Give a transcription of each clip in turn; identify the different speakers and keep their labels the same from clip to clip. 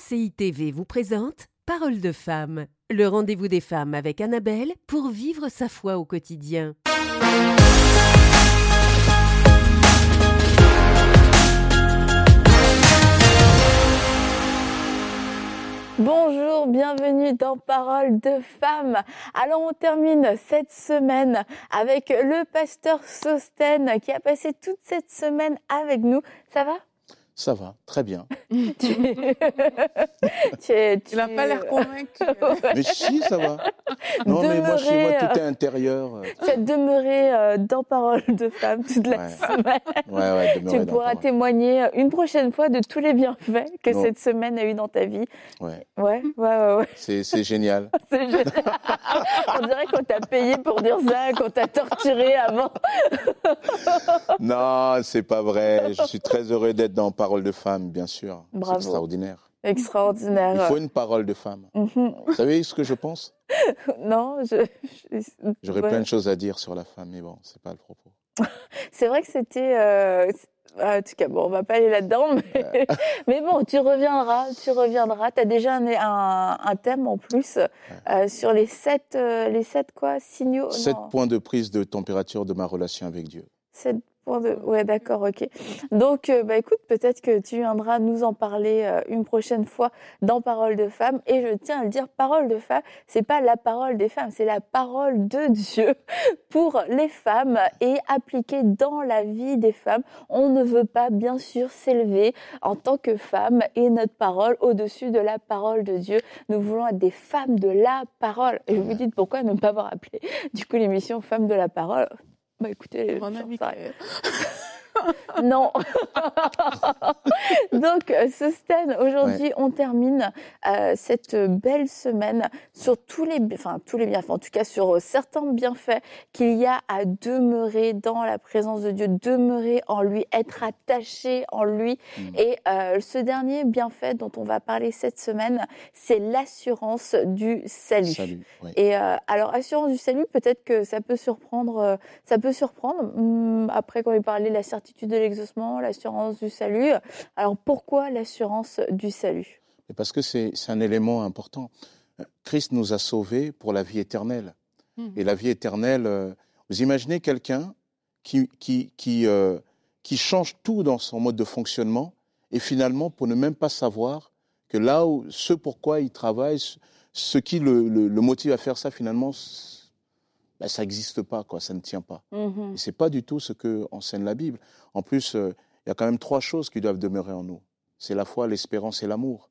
Speaker 1: MCI TV vous présente Parole de femme, le rendez-vous des femmes avec Annabelle pour vivre sa foi au quotidien.
Speaker 2: Bonjour, bienvenue dans Parole de femme. Alors on termine cette semaine avec le pasteur Sosten qui a passé toute cette semaine avec nous. Ça va?
Speaker 3: Ça va, très bien.
Speaker 2: tu,
Speaker 4: tu, n'a pas l'air convaincu.
Speaker 3: mais si, ça va. Non, mais moi, chez moi, tout est intérieur.
Speaker 2: Euh. Tu as demeuré euh, dans Parole de femme toute la semaine.
Speaker 3: Ouais, ouais,
Speaker 2: tu pourras témoigner une prochaine fois de tous les bienfaits que cette semaine a eu dans ta vie.
Speaker 3: Ouais.
Speaker 2: Ouais, ouais, ouais.
Speaker 3: C'est, génial.
Speaker 2: c'est génial. On dirait qu'on t'a payé pour dire ça, qu'on t'a torturé avant.
Speaker 3: non, c'est pas vrai. Je suis très heureux d'être dans Parole parole de femme, bien sûr. C'est extraordinaire.
Speaker 2: Extraordinaire.
Speaker 3: Il faut une parole de femme. Mhm. Vous savez ce que je pense?
Speaker 2: Non, je.
Speaker 3: J'aurais plein de choses à dire sur la femme, mais bon, c'est pas le propos.
Speaker 2: c'est vrai que c'était. Euh, en tout cas, bon, on va pas aller là-dedans, mais... mais, bon, tu reviendras, tu reviendras. Tu as déjà un, un, thème en plus euh, sur les sept, euh, les sept quoi, signaux.
Speaker 3: Sept points de prise de température de ma relation avec Dieu.
Speaker 2: Sept Ouais, d'accord, ok. Donc, euh, bah, écoute, peut-être que tu viendras nous en parler euh, une prochaine fois dans Parole de femme. Et je tiens à le dire, Parole de femme, c'est pas la parole des femmes, c'est la parole de Dieu pour les femmes et appliquée dans la vie des femmes. On ne veut pas, bien sûr, s'élever en tant que femme et notre parole au-dessus de la parole de Dieu. Nous voulons être des femmes de la parole. Et je vous dis pourquoi ne pas avoir appelé du coup l'émission Femmes de la parole? Bah écoutez, non. Donc, Susten, aujourd'hui, on termine euh, cette belle semaine sur tous les, enfin tous les bienfaits, en tout cas sur euh, certains bienfaits qu'il y a à demeurer dans la présence de Dieu, demeurer en lui, être attaché en lui. Mm. Et euh, ce dernier bienfait dont on va parler cette semaine, c'est l'assurance du salut. Et alors, assurance du salut, peut-être que ça peut surprendre, ça peut surprendre. Hum, après, quand il parlait de la certitude de l'exaucement, l'assurance du salut. Alors pourquoi l'assurance du salut?
Speaker 3: Parce que c'est un élément important. Christ nous a sauvés pour la vie éternelle. Hmm. Et la vie éternelle, euh, vous imaginez quelqu'un qui, qui, qui, euh, qui change tout dans son mode de fonctionnement et finalement, pour ne même pas savoir que là où ce pourquoi il travaille, ce qui le, le, le motive à faire ça, finalement, ben, ça n'existe pas, quoi, ça ne tient pas. Mmh ce n'est pas du tout ce que enseigne la Bible. En plus, euh, il y a quand même trois choses qui doivent demeurer en nous. C'est la foi, l'espérance et l'amour.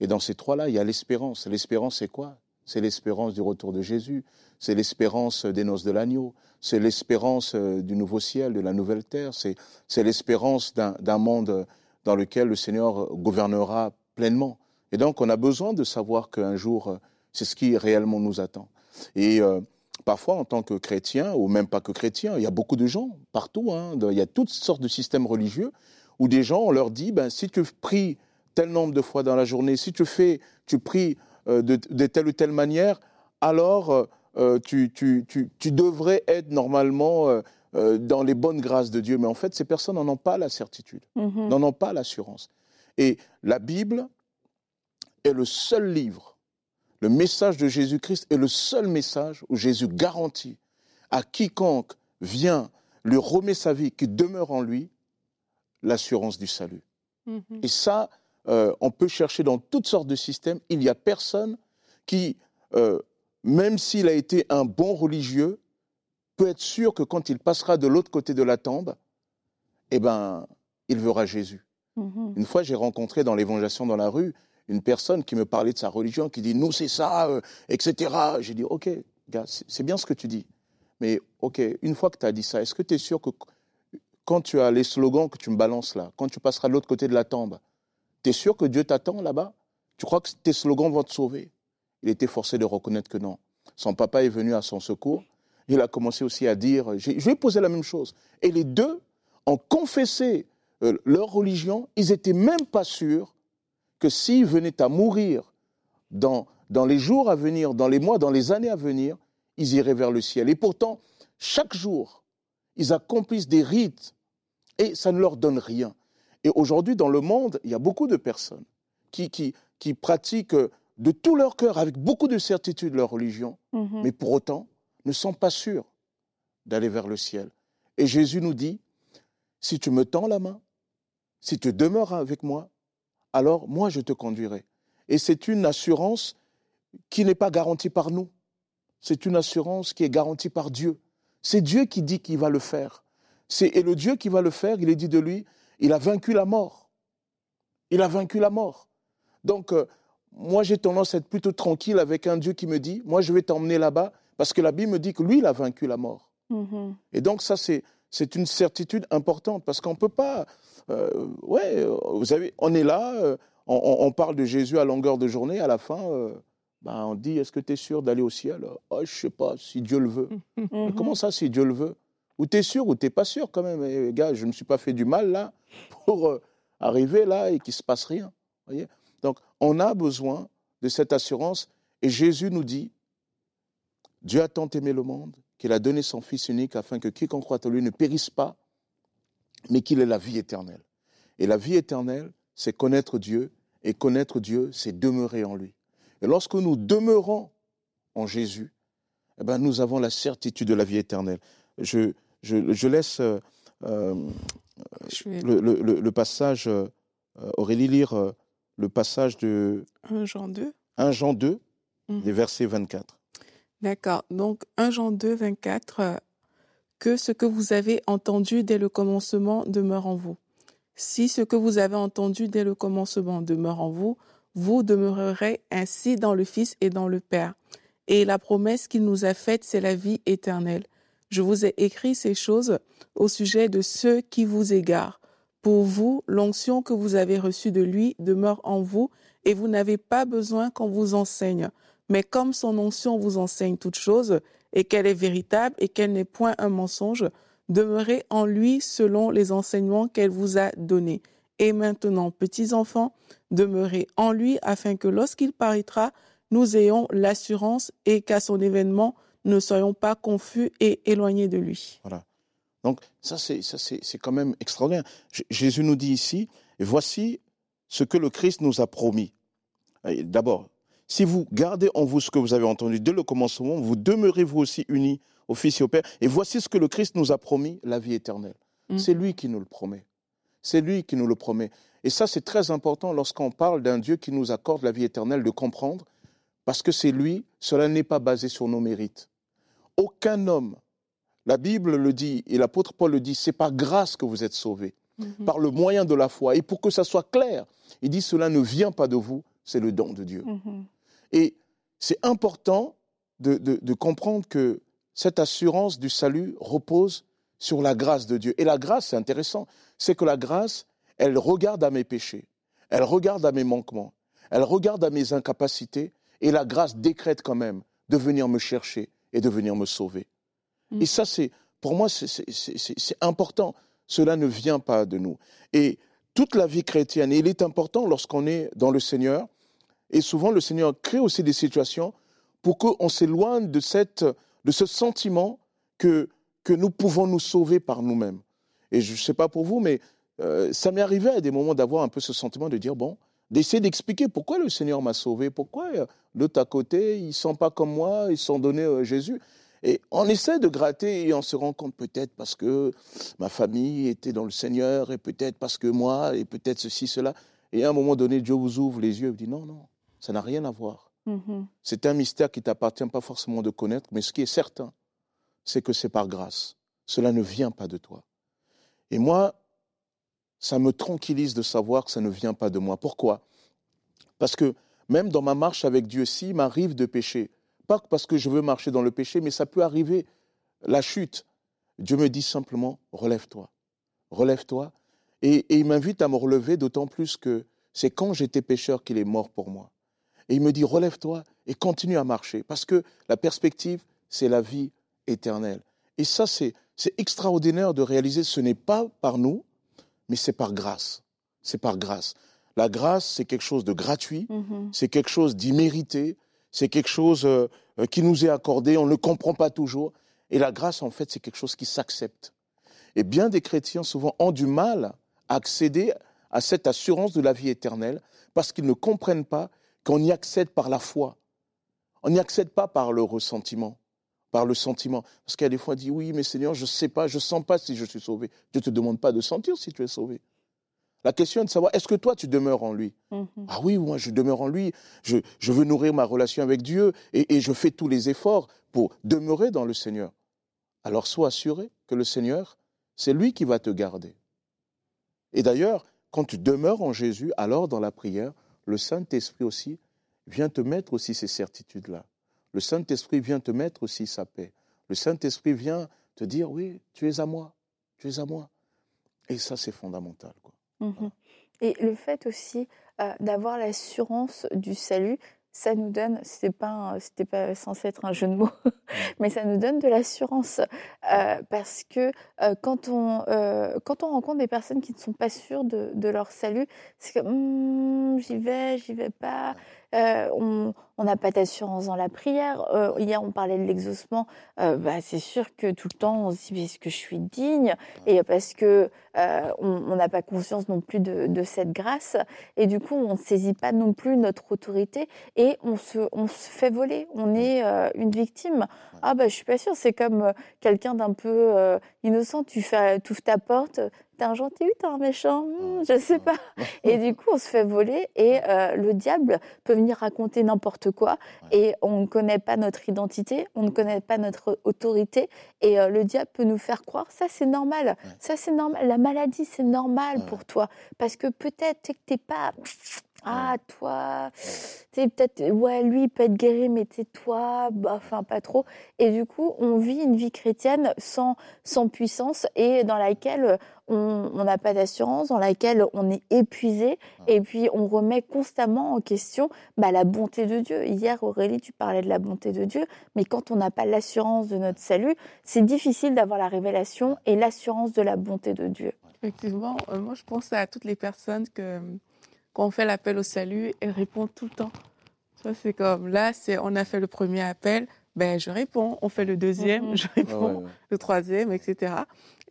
Speaker 3: Et dans ces trois-là, il y a l'espérance. L'espérance, c'est quoi? C'est l'espérance du retour de Jésus, c'est l'espérance des noces de l'agneau, c'est l'espérance euh, du nouveau ciel, de la nouvelle terre, c'est l'espérance d'un monde dans lequel le Seigneur gouvernera pleinement. Et donc, on a besoin de savoir qu'un jour, euh, c'est ce qui réellement nous attend. Et parfois en tant que chrétien, ou même pas que chrétien, il y a beaucoup de gens partout, hein, il y a toutes sortes de systèmes religieux où des gens, on leur dit, ben, si tu pries tel nombre de fois dans la journée, si tu fais, tu pries euh, de, telle ou telle manière, alors euh, euh, tu, devrais être normalement dans les bonnes grâces de Dieu. Mais en fait, ces personnes n'en ont pas la certitude, mm-hmm. n'en ont pas l'assurance. Et la Bible est le seul livre le message de Jésus-Christ est le seul message où Jésus garantit à quiconque vient lui remet sa vie, qui demeure en lui, l'assurance du salut. Mhm. Et ça, euh, on peut chercher dans toutes sortes de systèmes. Il n'y a personne qui, euh, même s'il a été un bon religieux, peut être sûr que quand il passera de l'autre côté de la tombe, eh ben, il verra Jésus. Mhm. Une fois, j'ai rencontré dans l'évangélisation dans la rue une personne qui me parlait de sa religion, qui dit nous c'est ça, euh, etc. J'ai dit ok, gars, c'est bien ce que tu dis. Mais ok, une fois que tu as dit ça, est-ce que tu es sûr que quand tu as les slogans que tu me balances là, quand tu passeras de l'autre côté de la tombe, tu es sûr que Dieu t'attend là-bas? Tu crois que tes slogans vont te sauver? Il était forcé de reconnaître que non. Son papa est venu à son secours. Il a commencé aussi à dire, je lui ai posé la même chose. Et les deux ont confessé euh, leur religion. Ils n'étaient même pas sûrs que s'ils venaient à mourir dans, dans les jours à venir, dans les mois, dans les années à venir, ils iraient vers le ciel. Et pourtant, chaque jour, ils accomplissent des rites et ça ne leur donne rien. Et aujourd'hui, dans le monde, il y a beaucoup de personnes qui, qui, qui pratiquent de tout leur cœur, avec beaucoup de certitude, leur religion,
Speaker 2: Mhm.
Speaker 3: mais pour autant ne sont pas sûrs d'aller vers le ciel. Et Jésus nous dit, si tu me tends la main, si tu demeures avec moi, alors moi je te conduirai. Et c'est une assurance qui n'est pas garantie par nous. C'est une assurance qui est garantie par Dieu. C'est Dieu qui dit qu'il va le faire. C'est- Et le Dieu qui va le faire, il est dit de lui, il a vaincu la mort. Il a vaincu la mort. Donc, euh, moi, j'ai tendance à être plutôt tranquille avec un Dieu qui me dit, moi, je vais t'emmener là-bas, parce que la Bible me dit que lui, il a vaincu la mort.
Speaker 2: Mhm.
Speaker 3: Et donc, ça, c'est, c'est une certitude importante, parce qu'on ne peut pas... euh, ouais, euh, vous savez, on est là, euh, on, parle de Jésus à longueur de journée, à la fin, euh, ben, on dit, est-ce que tu es sûr d'aller au ciel? Oh, Je ne sais pas, si Dieu le veut. Mais
Speaker 2: Mhm.
Speaker 3: Comment ça, si Dieu le veut? Ou tu es sûr ou tu pas sûr quand même? Eh, Gars, je ne me suis pas fait du mal là pour euh, arriver là et qu'il ne se passe rien. Voyez? Donc, on a besoin de cette assurance. Et Jésus nous dit Dieu a tant aimé le monde qu'il a donné son Fils unique afin que quiconque croit en lui ne périsse pas, mais qu'il ait la vie éternelle. Et la vie éternelle, c'est connaître Dieu. Et connaître Dieu, c'est demeurer en lui. Et lorsque nous demeurons en Jésus, eh ben, nous avons la certitude de la vie éternelle. Je, je, je laisse euh, euh,
Speaker 4: Je vais
Speaker 3: le, le- le- le passage, euh, Aurélie, lire euh, le passage de
Speaker 4: 1 Jean 2.
Speaker 3: 1 Jean 2,
Speaker 4: Mhm.
Speaker 3: les versets 24.
Speaker 4: D'accord. Donc 1 Jean 2, 24. euh, Que ce que vous avez entendu dès le commencement demeure en vous. Si ce que vous avez entendu dès le commencement demeure en vous, vous demeurerez ainsi dans le Fils et dans le Père. Et la promesse qu'il nous a faite, c'est la vie éternelle. Je vous ai écrit ces choses au sujet de ceux qui vous égarent. Pour vous, l'onction que vous avez reçue de lui demeure en vous, et vous n'avez pas besoin qu'on vous enseigne. Mais comme son onction vous enseigne toutes choses, et qu'elle est véritable et qu'elle n'est point un mensonge, demeurez en lui selon les enseignements qu'elle vous a donnés. Et maintenant, petits enfants, demeurez en lui afin que lorsqu'il paraîtra, nous ayons l'assurance et qu'à son événement, ne soyons pas confus et éloignés de lui.
Speaker 3: Donc, ça, c'est, ça, c'est, c'est quand même extraordinaire. Jésus nous dit ici, voici ce que le Christ nous a promis. D'abord, si vous gardez en vous ce que vous avez entendu dès le commencement, vous demeurez vous aussi unis au Fils et au Père. Et voici ce que le Christ nous a promis, la vie éternelle.
Speaker 4: Mm.
Speaker 3: C'est lui qui nous le promet. C'est lui qui nous le promet. Et ça, c'est très important lorsqu'on parle d'un Dieu qui nous accorde la vie éternelle de comprendre, parce que c'est lui, cela n'est pas basé sur nos mérites. Aucun homme, la Bible le dit et l'apôtre Paul le dit, c'est par grâce que vous êtes sauvés,
Speaker 4: Mhm.
Speaker 3: par le moyen de la foi. Et pour que ça soit clair, il dit, cela ne vient pas de vous, c'est le don de Dieu.
Speaker 2: Mhm.
Speaker 3: Et c'est important de, de- de comprendre que cette assurance du salut repose sur la grâce de Dieu. Et la grâce, c'est intéressant, c'est que la grâce, elle regarde à mes péchés, elle regarde à mes manquements, elle regarde à mes incapacités, et la grâce décrète quand même de venir me chercher et de venir me sauver.
Speaker 4: Mm.
Speaker 3: Et ça, c'est pour moi, c'est important. Cela ne vient pas de nous. Et toute la vie chrétienne, et il est important lorsqu'on est dans le Seigneur, et souvent, le Seigneur crée aussi des situations pour qu'on s'éloigne de, cette, de ce sentiment que, que nous pouvons nous sauver par nous-mêmes. Et je ne sais pas pour vous, mais euh, ça m'est arrivé à des moments d'avoir un peu ce sentiment de dire, bon, d'essayer d'expliquer pourquoi le Seigneur m'a sauvé, pourquoi euh, l'autre à côté, ils ne sont pas comme moi, ils sont donnés à Jésus. Et on essaie de gratter et on se rend compte peut-être parce que ma famille était dans le Seigneur et peut-être parce que moi et peut-être ceci, cela. Et à un moment donné, Dieu vous ouvre les yeux et vous dit non, non, ça n'a rien à voir.
Speaker 2: Mhm.
Speaker 3: C'est un mystère qui t'appartient pas forcément de connaître, mais ce qui est certain, c'est que c'est par grâce. Cela ne vient pas de toi. Et moi, ça me tranquillise de savoir que ça ne vient pas de moi. Pourquoi? Parce que même dans ma marche avec Dieu, s'il m'arrive de pécher, pas parce que je veux marcher dans le péché, mais ça peut arriver, la chute. Dieu me dit simplement, relève-toi, relève-toi. Et, et il m'invite à me relever, d'autant plus que c'est quand j'étais pécheur qu'il est mort pour moi. Et il me dit, relève-toi et continue à marcher, parce que la perspective, c'est la vie éternelle. Et ça, c'est c'est extraordinaire de réaliser, ce n'est pas par nous, mais c'est par grâce. C'est par grâce. La grâce, c'est quelque chose de gratuit,
Speaker 2: Mhm.
Speaker 3: c'est quelque chose d'immérité, c'est quelque chose euh, euh, qui nous est accordé, on ne le comprend pas toujours. Et la grâce, en fait, c'est quelque chose qui s'accepte. Et bien des chrétiens, souvent, ont du mal à accéder à cette assurance de la vie éternelle parce qu'ils ne comprennent pas qu'on y accède par la foi. On n'y accède pas par le ressentiment, par le sentiment. Parce qu'il y a des fois, on dit oui, mais Seigneur, je ne sais pas, je ne sens pas si je suis sauvé. Dieu ne te demande pas de sentir si tu es sauvé. La question est de savoir, est-ce que toi, tu demeures en lui?
Speaker 2: Mhm.
Speaker 3: Ah oui, moi, je demeure en lui. Je, je veux nourrir ma relation avec Dieu et, et je fais tous les efforts pour demeurer dans le Seigneur. Alors sois assuré que le Seigneur, c'est lui qui va te garder. Et d'ailleurs, quand tu demeures en Jésus, alors dans la prière, le Saint-Esprit aussi vient te mettre aussi ces certitudes-là. Le Saint-Esprit vient te mettre aussi sa paix. Le Saint-Esprit vient te dire, oui, tu es à moi, tu es à moi. Et ça, c'est fondamental. Quoi.
Speaker 2: Mhm. Et le fait aussi euh, d'avoir l'assurance du salut, ça nous donne, c'était pas, c'était pas censé être un jeu de mots, mais ça nous donne de l'assurance euh, parce que euh, quand on euh, quand on rencontre des personnes qui ne sont pas sûres de, de leur salut, c'est comme Hmm, j'y vais, j'y vais pas. On on n'a pas d'assurance dans la prière. Euh, hier, on parlait de l'exaucement. Euh, bah, c'est sûr que tout le temps, on se dit est-ce que je suis digne? Et parce que euh, on n'a pas conscience non plus de, de cette grâce, et du coup, on ne saisit pas non plus notre autorité, et on se, on se fait voler. On est une victime. Ah bah, je suis pas sûre. C'est comme quelqu'un d'un peu innocent. Tu fais, ouvres ta porte. T'es un gentil ou t'es un méchant Hmm, Je sais pas. Et du coup, on se fait voler, et euh, le diable peut venir raconter n'importe quoi, et on ne connaît pas notre identité, on ne connaît pas notre autorité, et euh, le diable peut nous faire croire ça c'est normal, ça c'est normal, la maladie c'est normal
Speaker 3: Ouais.
Speaker 2: pour toi, parce que peut-être que t'es pas ah toi, t'es peut-être ouais lui il peut être guéri mais t'es toi, bah, enfin pas trop, et du coup on vit une vie chrétienne sans sans puissance et dans laquelle on on n'a pas d'assurance, dans laquelle on est épuisé, et puis on remet constamment en question bah, la bonté de Dieu. Hier, Aurélie, tu parlais de la bonté de Dieu, mais quand on n'a pas l'assurance de notre salut, c'est difficile d'avoir la révélation et l'assurance de la bonté de Dieu.
Speaker 4: Effectivement, euh, moi je pense à toutes les personnes que quand on fait l'appel au salut, elles répondent tout le temps. Ça c'est comme là, c'est on a fait le premier appel, ben je réponds. On fait le deuxième,
Speaker 2: Mhm.
Speaker 4: je réponds.
Speaker 3: ouais, ouais.
Speaker 4: le troisième, etc.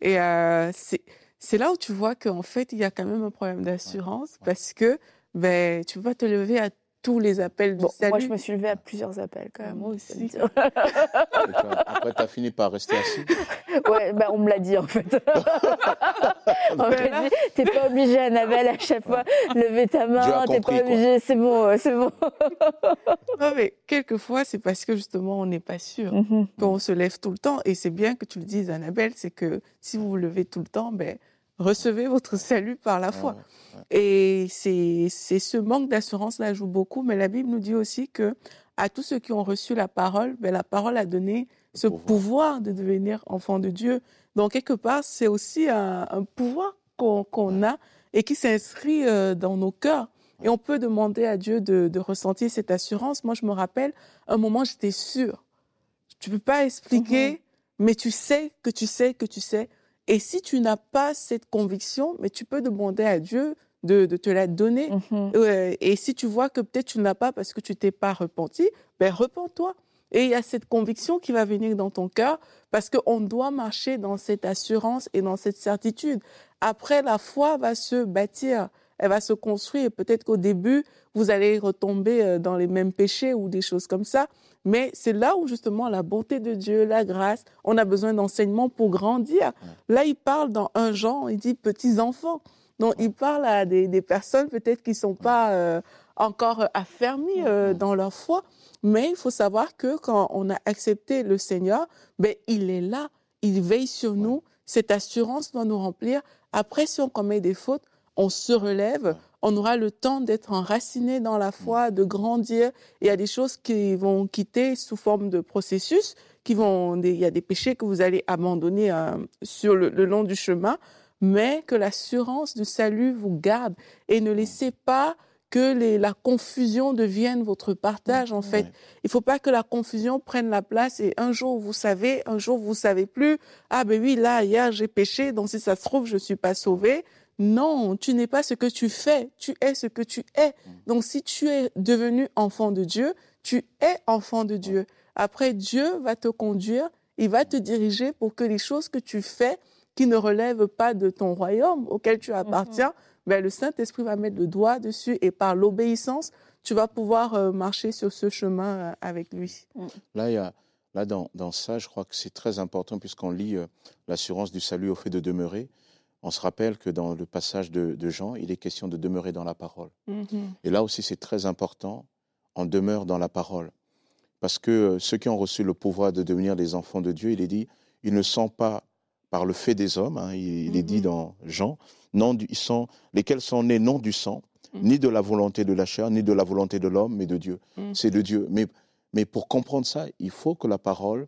Speaker 4: Et euh, c'est c'est là où tu vois qu'en fait il y a quand même un problème d'assurance parce que ben tu peux pas te lever à tous les appels du
Speaker 2: Bon,
Speaker 4: salut.
Speaker 2: moi, je me suis levée à plusieurs appels quand même.
Speaker 4: moi aussi.
Speaker 3: après, tu as fini par rester assis.
Speaker 2: ouais, bah, on me l'a dit en fait. on m'a dit, t'es pas obligé, Annabelle, à chaque fois, lever ta main, t'es pas obligé, c'est bon, euh, c'est bon.
Speaker 4: Non, mais quelquefois c'est parce que justement on n'est pas sûr.
Speaker 2: Mhm.
Speaker 4: qu'on se lève tout le temps. Et c'est bien que tu le dises, Annabelle, c'est que si vous vous levez tout le temps, ben, recevez votre salut par la foi. Et c'est c'est ce manque d'assurance-là joue beaucoup, mais la Bible nous dit aussi que à tous ceux qui ont reçu la parole, ben, la parole a donné ce
Speaker 3: pouvoir.
Speaker 4: pouvoir. de devenir enfant de Dieu. Donc, quelque part, c'est aussi un, un pouvoir qu'on qu'on a et qui s'inscrit euh, dans nos cœurs. Et on peut demander à Dieu de, de ressentir cette assurance. Moi, je me rappelle, un moment, j'étais sûre. Tu peux pas expliquer,
Speaker 2: Mhm.
Speaker 4: mais tu sais que tu sais que tu sais. Et si tu n'as pas cette conviction, mais tu peux demander à Dieu de, de te la donner.
Speaker 2: Mhm.
Speaker 4: Euh, et si tu vois que peut-être tu ne l'as pas parce que tu t'es pas repenti, ben repens-toi. Et il y a cette conviction qui va venir dans ton cœur parce qu'on doit marcher dans cette assurance et dans cette certitude. Après, la foi va se bâtir, elle va se construire. Peut-être qu'au début, vous allez retomber euh, dans les mêmes péchés ou des choses comme ça. Mais c'est là où justement la bonté de Dieu, la grâce, on a besoin d'enseignement pour grandir. Là, il parle dans un genre, il dit petits enfants. Donc, il parle à des, des personnes peut-être qui sont pas euh, encore affermies euh, dans leur foi. Mais il faut savoir que quand on a accepté le Seigneur, ben, il est là, il veille sur nous. Cette assurance doit nous remplir. Après, si on commet des fautes, on se relève, on aura le temps d'être enraciné dans la foi, de grandir. Il y a des choses qui vont quitter sous forme de processus, qui vont, il y a des péchés que vous allez abandonner euh, sur le, le long du chemin, mais que l'assurance du salut vous garde et ne laissez pas que les- la confusion devienne votre partage. En fait,
Speaker 3: Ouais.
Speaker 4: il faut pas que la confusion prenne la place et un jour vous savez, un jour vous savez plus. Ah ben oui, là hier j'ai péché, donc si ça se trouve je suis pas sauvé. Non, tu n'es pas ce que tu fais, tu es ce que tu es. Donc si tu es devenu enfant de Dieu, tu es enfant de Dieu. Après, Dieu va te conduire, il va te diriger pour que les choses que tu fais qui ne relèvent pas de ton royaume auquel tu appartiens, ben, le Saint-Esprit va mettre le doigt dessus et par l'obéissance, tu vas pouvoir euh, marcher sur ce chemin euh, avec lui.
Speaker 3: Mm. Là, il y a, là dans, dans, ça, je crois que c'est très important puisqu'on lit euh, l'assurance du salut au fait de demeurer. On se rappelle que dans le passage de, de Jean, il est question de demeurer dans la parole. Mm-hmm. Et là aussi, c'est très important, on demeure dans la parole. Parce que ceux qui ont reçu le pouvoir de devenir des enfants de Dieu, il est dit, ils ne sont pas par le fait des hommes, hein, il, est dit mm-hmm. dans Jean, non, ils sont, lesquels sont nés non du sang, mm. ni de la volonté de la chair, ni de la volonté de l'homme, mais de Dieu. Mm. C'est de Dieu. Mais, mais pour comprendre ça, il faut que la parole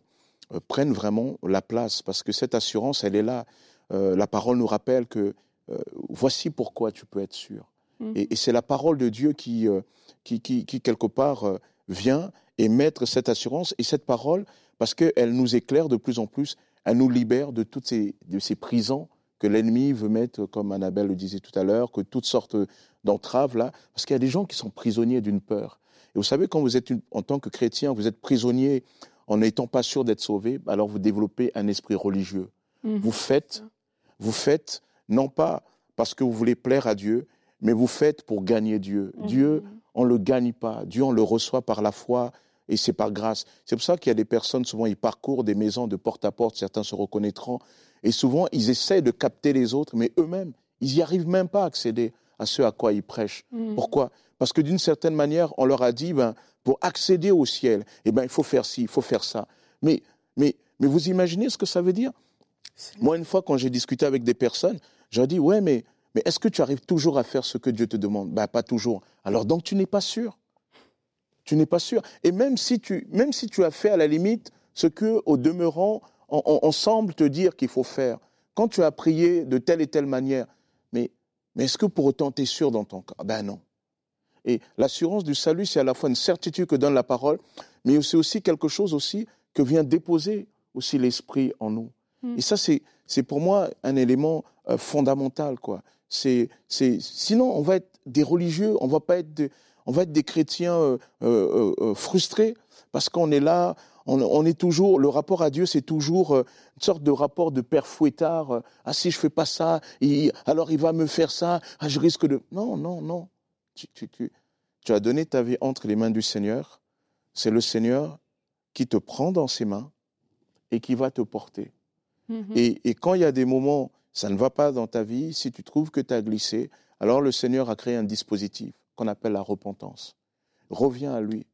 Speaker 3: euh, prenne vraiment la place, parce que cette assurance, elle est là. Euh, la parole nous rappelle que euh, voici pourquoi tu peux être sûr. Mm. Et, c'est la parole de Dieu qui, qui, qui, qui, quelque part, vient émettre cette assurance. Et cette parole, parce qu'elle nous éclaire de plus en plus, elle nous libère de toutes ces, de ces prisons que l'ennemi veut mettre, comme Annabelle le disait tout à l'heure, que toutes sortes d'entraves là, parce qu'il y a des gens qui sont prisonniers d'une peur. Et vous savez, quand vous êtes en tant que chrétien, vous êtes prisonnier en n'étant pas sûr d'être sauvé, alors vous développez un esprit religieux. Mhm. Vous faites, vous faites non pas parce que vous voulez plaire à Dieu, mais vous faites pour gagner Dieu. Mhm. Dieu, on ne le gagne pas. Dieu, on le reçoit par la foi et c'est par grâce. C'est pour ça qu'il y a des personnes, souvent, ils parcourent des maisons de porte à porte, certains se reconnaîtront, et souvent, ils essaient de capter les autres, mais eux-mêmes, ils n'y arrivent même pas à accéder à ce à quoi ils prêchent. Mm. Pourquoi? Parce que d'une certaine manière, on leur a dit, ben, pour accéder au ciel, eh ben, il faut faire ci, il faut faire ça. Mais, mais, mais vous imaginez ce que ça veut dire? Moi, une fois, quand j'ai discuté avec des personnes, j'ai dit, ouais, mais, mais est-ce que tu arrives toujours à faire ce que Dieu te demande? Ben, pas toujours. Alors, donc, tu n'es pas sûr. Tu n'es pas sûr. Et même si tu, as fait à la limite ce que, au demeurant, on, semble te dire qu'il faut faire. Quand tu as prié de telle et telle manière, mais, mais est-ce que pour autant tu es sûr dans ton cœur? Ben non. Et l'assurance du salut, c'est à la fois une certitude que donne la parole, mais c'est aussi quelque chose aussi que vient déposer aussi l'esprit en nous. Hmm. Et ça, c'est pour moi un élément euh, fondamental. quoi. C'est sinon, on va être des religieux, on va pas être on va être des chrétiens euh, euh, frustrés parce qu'on est là, on, est toujours, le rapport à Dieu, c'est toujours une sorte de rapport de père fouettard. Ah, si je fais pas ça, alors il va me faire ça. Ah, je risque de. Non, non, non. Tu, tu as donné ta vie entre les mains du Seigneur. C'est le Seigneur qui te prend dans ses mains et qui va te porter. Mm-hmm. Et, quand il y a des moments, ça ne va pas dans ta vie, si tu trouves que tu as glissé, alors le Seigneur a créé un dispositif qu'on appelle la repentance. Reviens à lui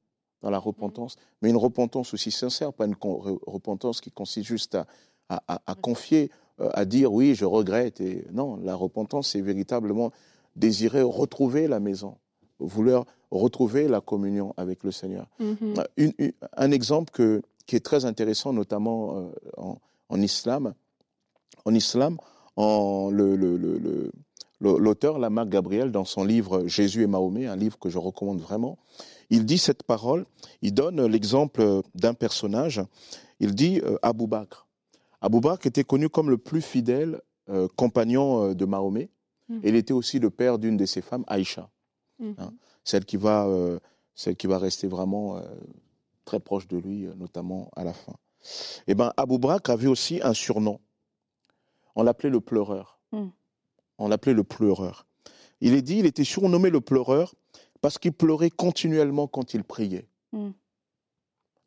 Speaker 3: dans la repentance, mais une repentance aussi sincère, pas une repentance qui consiste juste à, confier, euh, à dire oui, je regrette. Et non, la repentance, c'est véritablement désirer retrouver la maison, vouloir retrouver la communion avec le Seigneur. Mm-hmm. Euh, un exemple que, qui est très intéressant, notamment euh, en, islam, en islam, en le, le, l'auteur Lamarck Gabriel, dans son livre Jésus et Mahomet, un livre que je recommande vraiment, il dit cette parole, il donne l'exemple d'un personnage, il dit euh, Abou Bakr. Abou Bakr était connu comme le plus fidèle euh, compagnon euh, de Mahomet, et mmh. il était aussi le père d'une de ses femmes, Aïcha, mmh. hein, celle, qui va, celle qui va rester vraiment très proche de lui, notamment à la fin. Eh bien, Abou Bakr avait aussi un surnom. On l'appelait le pleureur. Mmh on l'appelait le pleureur. Il est dit, il était surnommé le pleureur parce qu'il pleurait continuellement quand il priait. Hmm.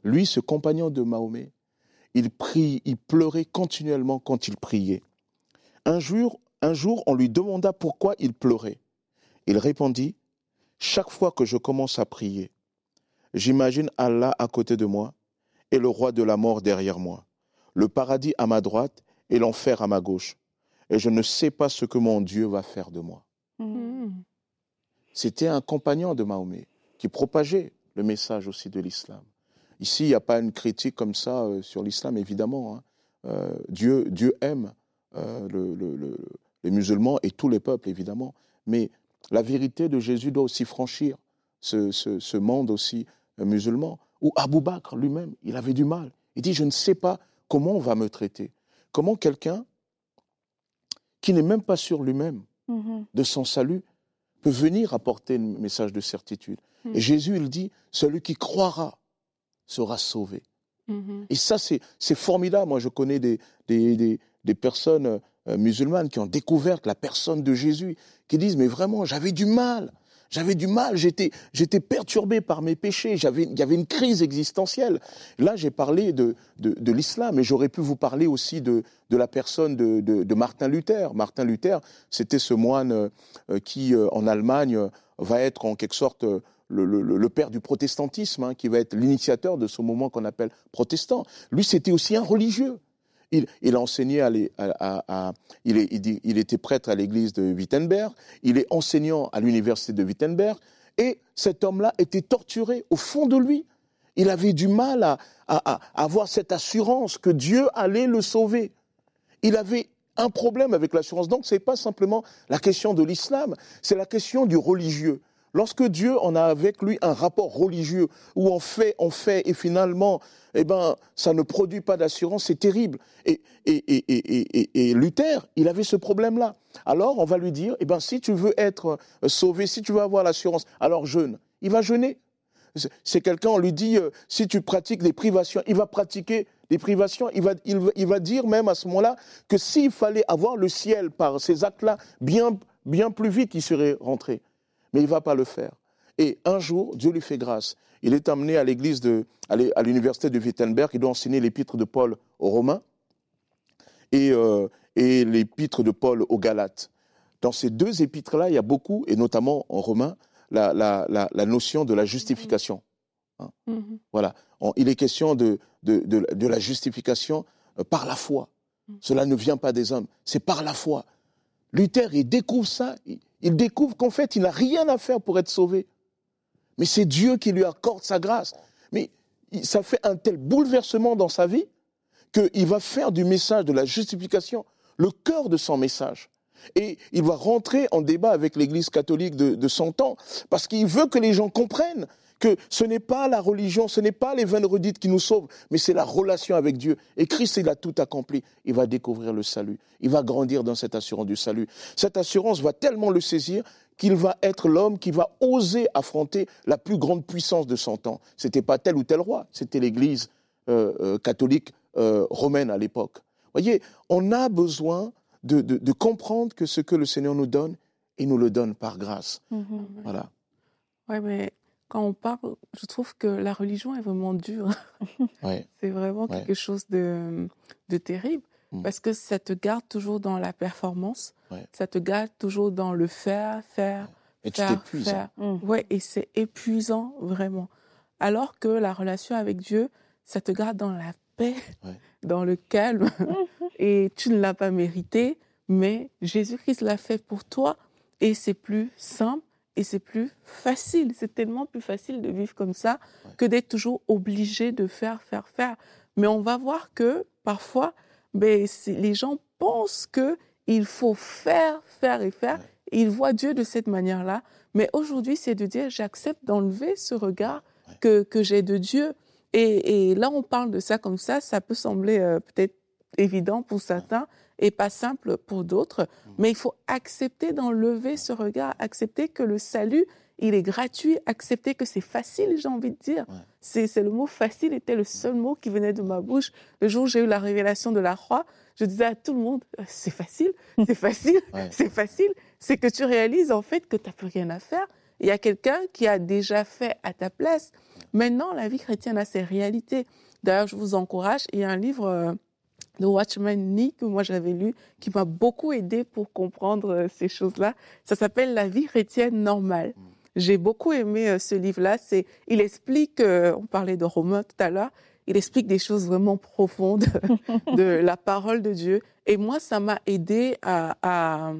Speaker 3: Lui, ce compagnon de Mahomet, il prie, il pleurait continuellement quand il priait. Un jour, un jour, on lui demanda pourquoi il pleurait. Il répondit Chaque fois que je commence à prier, j'imagine Allah à côté de moi et le roi de la mort derrière moi, le paradis à ma droite et l'enfer à ma gauche et je ne sais pas ce que mon Dieu va faire de moi. Mm. C'était un compagnon de Mahomet qui propageait le message aussi de l'islam. Ici, il n'y a pas une critique comme ça euh, sur l'islam, évidemment. Hein. Euh, Dieu, Dieu aime euh, les musulmans et tous les peuples, évidemment. Mais la vérité de Jésus doit aussi franchir ce, ce monde aussi musulman. Ou Abou Bakr lui-même, il avait du mal. Il dit, je ne sais pas comment on va me traiter. Comment quelqu'un qui n'est même pas sûr lui-même mm-hmm. de son salut, peut venir apporter un message de certitude. Mm. Et Jésus, il dit, celui qui croira sera sauvé. Mm-hmm. Et ça, c'est formidable. Moi, je connais des, des, des, personnes euh, musulmanes qui ont découvert la personne de Jésus, qui disent mais vraiment j'avais du mal, j'avais du mal, j'étais j'étais perturbé par mes péchés, j'avais il y avait une crise existentielle. Là j'ai parlé de de, l'islam, et j'aurais pu vous parler aussi de de la personne de, de, Martin Luther. Martin Luther, c'était ce moine euh, qui en Allemagne va être en quelque sorte le, le, père du protestantisme, hein, qui va être l'initiateur de ce mouvement qu'on appelle protestant. Lui, c'était aussi un religieux. Il, enseigné à, il, est, il, était prêtre à l'église de Wittenberg, il est enseignant à l'université de Wittenberg, et cet homme-là était torturé au fond de lui. Il avait du mal à, à, avoir cette assurance que Dieu allait le sauver. Il avait un problème avec l'assurance. Donc, ce n'est pas simplement la question de l'islam, c'est la question du religieux. Lorsque Dieu en a avec lui un rapport religieux où on fait, on fait et finalement, eh ben, ça ne produit pas d'assurance, c'est terrible. Et, et, et, et, Luther, il avait ce problème-là. Alors, on va lui dire, eh ben, si tu veux être sauvé, si tu veux avoir l'assurance, alors jeûne. Il va jeûner. C'est quelqu'un, on lui dit, euh, si tu pratiques des privations, il va pratiquer des privations. Il va, il, il va dire même à ce moment-là que s'il fallait avoir le ciel par ces actes-là bien, bien plus vite, il serait rentré mais il ne va pas le faire. Et un jour, Dieu lui fait grâce. Il est amené à l'église de, à l'université de Wittenberg. Il doit enseigner l'épître de Paul aux Romains et, euh, et l'épître de Paul aux Galates. Dans ces deux épîtres-là, il y a beaucoup, et notamment en romain, la, la, la, la notion de la justification. Hein? Mm-hmm. Voilà. il est question de, de, de, de la justification euh, par la foi. Mm. Cela ne vient pas des hommes, c'est par la foi. Luther, il découvre ça, il découvre qu'en fait, il n'a rien à faire pour être sauvé. Mais c'est Dieu qui lui accorde sa grâce. Mais ça fait un tel bouleversement dans sa vie qu'il va faire du message de la justification le cœur de son message. Et il va rentrer en débat avec l'Église catholique de, de son temps, parce qu'il veut que les gens comprennent que ce n'est pas la religion, ce n'est pas les vaines redites qui nous sauvent, mais c'est la relation avec Dieu. Et Christ, il a tout accompli. Il va découvrir le salut. Il va grandir dans cette assurance du salut. Cette assurance va tellement le saisir qu'il va être l'homme qui va oser affronter la plus grande puissance de son temps. C'était pas tel ou tel roi, c'était l'Église euh, euh, catholique euh, romaine à l'époque. Voyez, on a besoin de, de, comprendre que ce que le Seigneur nous donne, il nous le donne par grâce. Mm-hmm. Voilà.
Speaker 4: Ouais, mais quand on parle, je trouve que la religion est vraiment dure. c'est vraiment quelque chose de, de terrible mm. parce que ça te garde toujours dans la performance, ça te garde toujours dans le faire, faire,
Speaker 3: et faire, tu faire.
Speaker 4: Mm. Ouais, et c'est épuisant vraiment. Alors que la relation avec Dieu, ça te garde dans la paix, dans le calme, et tu ne l'as pas mérité, mais Jésus-Christ l'a fait pour toi, et c'est plus simple et c'est plus facile. C'est tellement plus facile de vivre comme ça que d'être toujours obligé de faire, faire, faire. Mais on va voir que parfois, ben, les gens pensent que il faut faire, faire et faire. ils voient Dieu de cette manière-là. Mais aujourd'hui, c'est de dire, j'accepte d'enlever ce regard que, que j'ai de Dieu. Et, et, là, on parle de ça comme ça. Ça peut sembler euh, peut-être évident pour certains et pas simple pour d'autres. Mm. Mais il faut accepter d'enlever ce regard, accepter que le salut, il est gratuit, accepter que c'est facile, j'ai envie de dire. C'est le mot facile était le seul mot qui venait de ma bouche. Le jour où j'ai eu la révélation de la croix, je disais à tout le monde, euh, c'est facile, c'est facile, c'est facile. C'est que tu réalises en fait que tu n'as plus rien à faire. Il y a quelqu'un qui a déjà fait à ta place. Maintenant, la vie chrétienne a ses réalités. D'ailleurs, je vous encourage, il y a un livre euh, de Watchman Nee que moi j'avais lu, qui m'a beaucoup aidé pour comprendre euh, ces choses-là. Ça s'appelle La vie chrétienne normale. Mm. J'ai beaucoup aimé euh, ce livre-là. C'est, il explique, euh, on parlait de Romain tout à l'heure, il explique des choses vraiment profondes de la parole de Dieu. Et moi, ça m'a aidé à, à,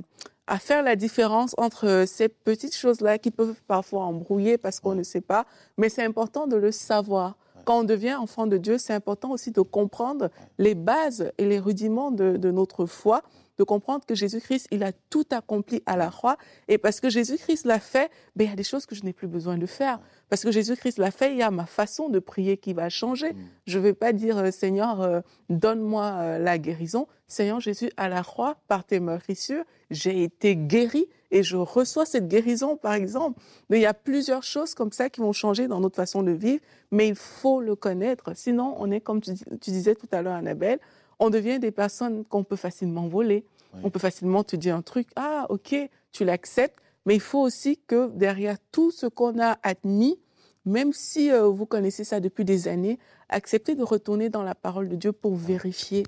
Speaker 4: à, faire la différence entre ces petites choses-là qui peuvent parfois embrouiller parce qu'on ne sait pas, mais c'est important de le savoir quand on devient enfant de Dieu, c'est important aussi de comprendre les bases et les rudiments de, notre foi, de comprendre que Jésus-Christ, il a tout accompli à la croix. Et parce que Jésus-Christ l'a fait, ben, il y a des choses que je n'ai plus besoin de faire. Parce que Jésus-Christ l'a fait, il y a ma façon de prier qui va changer. Mm. Je ne vais pas dire, euh, Seigneur, euh, donne-moi euh, la guérison. Seigneur Jésus, à la croix, par tes meurtrissures, j'ai été guéri et je reçois cette guérison, par exemple. Mais il y a plusieurs choses comme ça qui vont changer dans notre façon de vivre, mais il faut le connaître. Sinon, on est, comme tu, disais tout à l'heure, Annabelle, on devient des personnes qu'on peut facilement voler. On peut facilement te dire un truc, ah ok, tu l'acceptes, mais il faut aussi que derrière tout ce qu'on a admis, même si euh, vous connaissez ça depuis des années, acceptez de retourner dans la parole de Dieu pour vérifier.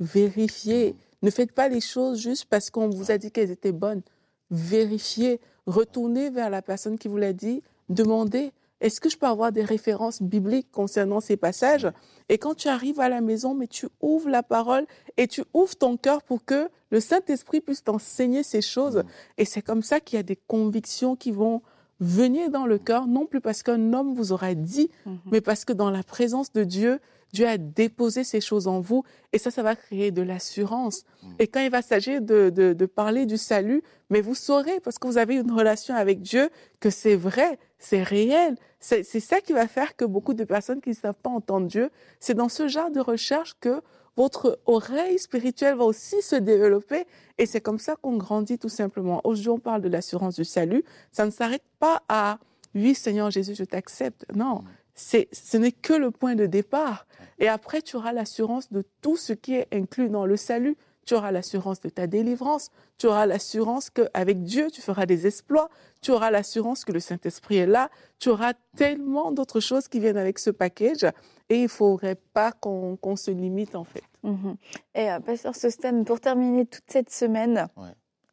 Speaker 4: Vérifier. Ne faites pas les choses juste parce qu'on vous a dit qu'elles étaient bonnes. Vérifiez. Retournez vers la personne qui vous l'a dit. Demandez. Est-ce que je peux avoir des références bibliques concernant ces passages? Et quand tu arrives à la maison, mais tu ouvres la parole et tu ouvres ton cœur pour que le Saint-Esprit puisse t'enseigner ces choses. Et c'est comme ça qu'il y a des convictions qui vont venir dans le cœur, non plus parce qu'un homme vous aura dit, mhm. mais parce que dans la présence de Dieu, Dieu a déposé ces choses en vous et ça, ça va créer de l'assurance. Mhm. Et quand il va s'agir de, de, parler du salut, mais vous saurez, parce que vous avez une relation avec Dieu, que c'est vrai, c'est réel. C'est ça qui va faire que beaucoup de personnes qui ne savent pas entendre Dieu, c'est dans ce genre de recherche que votre oreille spirituelle va aussi se développer et c'est comme ça qu'on grandit tout simplement. Aujourd'hui, on parle de l'assurance du salut. Ça ne s'arrête pas à oui, Seigneur Jésus, je t'accepte. Non, c'est, ce n'est que le point de départ. Et après, tu auras l'assurance de tout ce qui est inclus dans le salut. Tu auras l'assurance de ta délivrance. Tu auras l'assurance qu'avec Dieu, tu feras des exploits. Tu auras l'assurance que le Saint-Esprit est là. Tu auras tellement d'autres choses qui viennent avec ce package. Et il ne faudrait pas qu'on se limite, en fait.
Speaker 2: Mhm. Et euh, Pasteur Sosten, pour terminer toute cette semaine,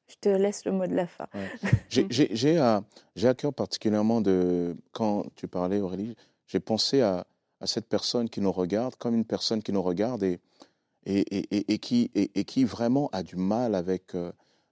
Speaker 2: je te laisse le mot de la fin.
Speaker 3: J'ai à, à cœur particulièrement de, quand tu parlais, Aurélie, j'ai pensé à, à, cette personne qui nous regarde comme une personne qui nous regarde et, et, et, et qui, vraiment a du mal avec euh,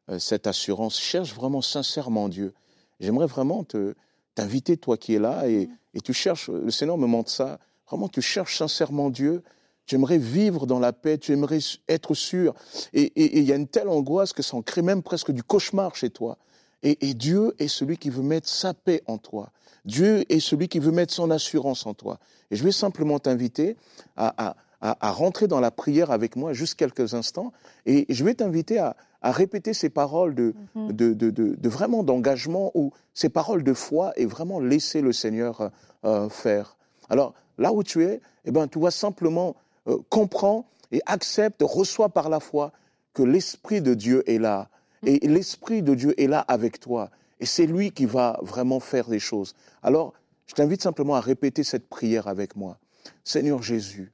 Speaker 3: euh, cette assurance, cherche vraiment sincèrement Dieu. J'aimerais vraiment te t'inviter, toi qui es là, et, mhm. et tu cherches, le Seigneur me montre ça, Vraiment, tu cherches sincèrement Dieu. Tu aimerais vivre dans la paix, tu aimerais être sûr. Et il y a une telle angoisse que ça en crée même presque du cauchemar chez toi. Et, Dieu est celui qui veut mettre sa paix en toi. Dieu est celui qui veut mettre son assurance en toi. Et je vais simplement t'inviter à, rentrer dans la prière avec moi juste quelques instants. Et je vais t'inviter à, répéter ces paroles de, mhm. de, vraiment d'engagement ou ces paroles de foi et vraiment laisser le Seigneur euh, faire. Alors, là où tu es, eh ben, tu vas simplement euh, comprendre et accepte, reçois par la foi que l'Esprit de Dieu est là. Et l'Esprit de Dieu est là avec toi. Et c'est lui qui va vraiment faire des choses. Alors, je t'invite simplement à répéter cette prière avec moi. Seigneur Jésus,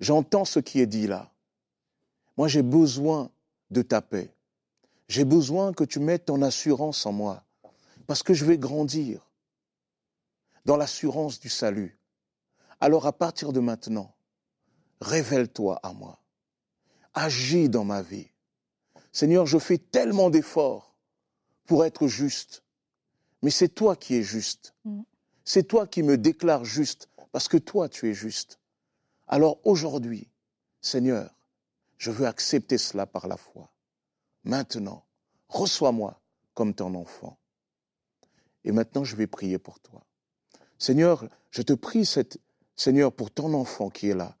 Speaker 3: j'entends ce qui est dit là. Moi, j'ai besoin de ta paix. J'ai besoin que tu mettes ton assurance en moi. Parce que je vais grandir dans l'assurance du salut. Alors à partir de maintenant, révèle-toi à moi. Agis dans ma vie. Seigneur, je fais tellement d'efforts pour être juste, mais c'est toi qui es juste. Mm. C'est toi qui me déclares juste, parce que toi, tu es juste. Alors aujourd'hui, Seigneur, je veux accepter cela par la foi. Maintenant, reçois-moi comme ton enfant. Et maintenant, je vais prier pour toi. Seigneur, je te prie, cette, Seigneur, pour ton enfant qui est là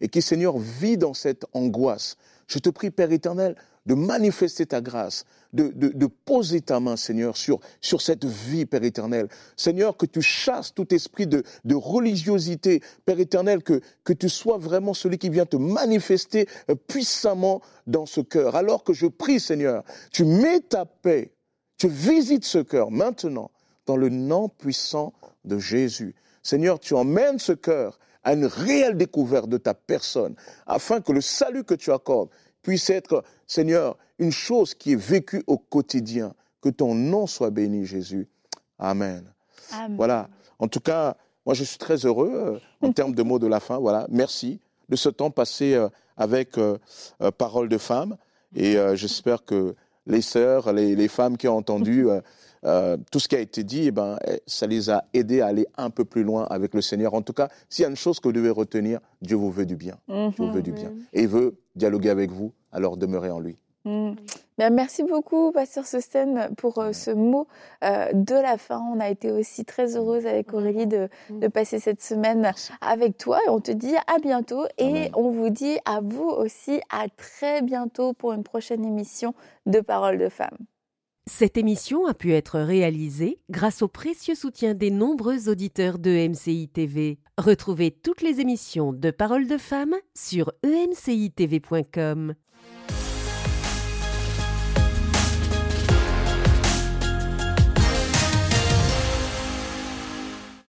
Speaker 3: et qui, Seigneur, vit dans cette angoisse. Je te prie, Père éternel, de manifester ta grâce, de, de, poser ta main, Seigneur, sur, cette vie, Père éternel. Seigneur, que tu chasses tout esprit de, de religiosité, Père éternel, que, que tu sois vraiment celui qui vient te manifester euh, puissamment dans ce cœur. Alors que je prie, Seigneur, tu mets ta paix, tu visites ce cœur maintenant, dans le nom puissant de Jésus. Seigneur, tu emmènes ce cœur à une réelle découverte de ta personne, afin que le salut que tu accordes puisse être, Seigneur, une chose qui est vécue au quotidien. Que ton nom soit béni, Jésus. Amen. Voilà. En tout cas, moi, je suis très heureux euh, en termes de mots de la fin. Voilà. Merci de ce temps passé euh, avec euh, Parole de femme. Et j'espère que les sœurs, les, les, femmes qui ont entendu euh, tout ce qui a été dit, eh ben, eh, ça les a aidés à aller un peu plus loin avec le Seigneur. En tout cas, s'il y a une chose que vous devez retenir, Dieu vous veut du bien. Dieu vous veut du bien. Et il veut dialoguer avec vous, alors demeurez en lui.
Speaker 2: Mhm. Ben, merci beaucoup, Pasteur Sosten, pour euh, ce mot euh, de la fin. On a été aussi très heureuse avec Aurélie de, de passer cette semaine avec toi. Et on te dit à bientôt. Et on vous dit à vous aussi à très bientôt pour une prochaine émission de Paroles de femmes.
Speaker 1: Cette émission a pu être réalisée grâce au précieux soutien des nombreux auditeurs de MCI TV. Retrouvez toutes les émissions de Paroles de femmes sur emcitv.com.